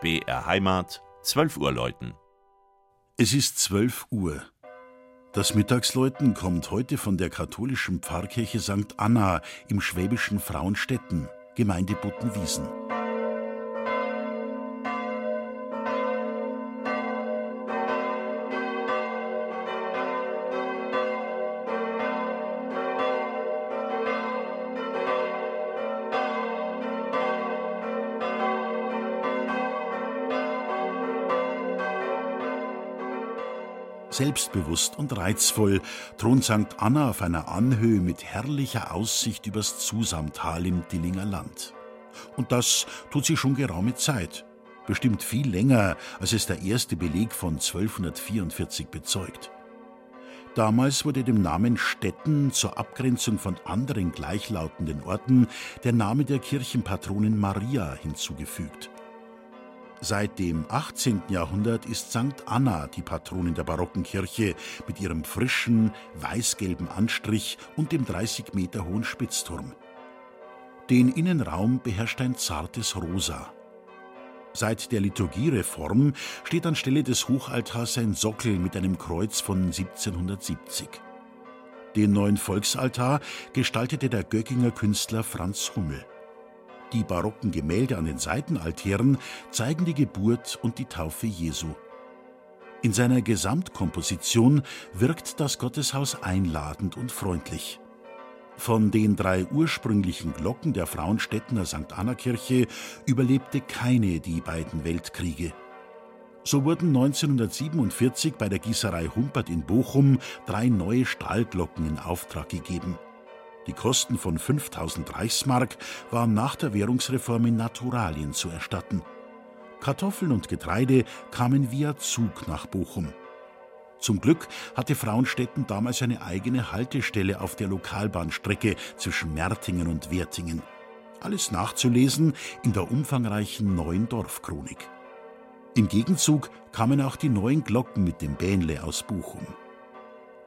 BR Heimat, 12 Uhr läuten. Es ist 12 Uhr. Das Mittagsläuten kommt heute von der katholischen Pfarrkirche St. Anna im schwäbischen Frauenstetten, Gemeinde Buttenwiesen. Selbstbewusst und reizvoll thront St. Anna auf einer Anhöhe mit herrlicher Aussicht übers Zusamtal im Dillinger Land. Und das tut sie schon geraume Zeit. Bestimmt viel länger, als es der erste Beleg von 1244 bezeugt. Damals wurde dem Namen Stetten zur Abgrenzung von anderen gleichlautenden Orten der Name der Kirchenpatronin Maria hinzugefügt. Seit dem 18. Jahrhundert ist St. Anna die Patronin der barocken Kirche mit ihrem frischen, weißgelben Anstrich und dem 30 Meter hohen Spitzturm. Den Innenraum beherrscht ein zartes Rosa. Seit der Liturgiereform steht anstelle des Hochaltars ein Sockel mit einem Kreuz von 1770. Den neuen Volksaltar gestaltete der Göckinger Künstler Franz Hummel. Die barocken Gemälde an den Seitenaltären zeigen die Geburt und die Taufe Jesu. In seiner Gesamtkomposition wirkt das Gotteshaus einladend und freundlich. Von den drei ursprünglichen Glocken der Frauenstädtener St. Anna Kirche überlebte keine die beiden Weltkriege. So wurden 1947 bei der Gießerei Humpert in Bochum drei neue Stahlglocken in Auftrag gegeben. Die Kosten von 5000 Reichsmark waren nach der Währungsreform in Naturalien zu erstatten. Kartoffeln und Getreide kamen via Zug nach Bochum. Zum Glück hatte Frauenstetten damals eine eigene Haltestelle auf der Lokalbahnstrecke zwischen Mertingen und Wertingen. Alles nachzulesen in der umfangreichen neuen Dorfchronik. Im Gegenzug kamen auch die neuen Glocken mit dem Bähnle aus Bochum.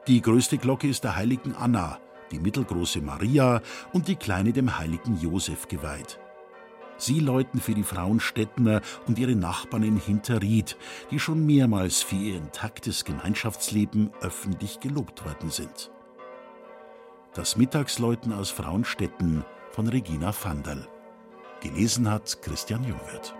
Die größte Glocke ist der heiligen Anna, die mittelgroße Maria und die kleine dem heiligen Josef geweiht. Sie läuten für die Frauen Stettner und ihre Nachbarn in Hinterried, die schon mehrmals für ihr intaktes Gemeinschaftsleben öffentlich gelobt worden sind. Das Mittagsläuten aus Frauenstetten von Regina Vandal. Gelesen hat Christian Jungwirth.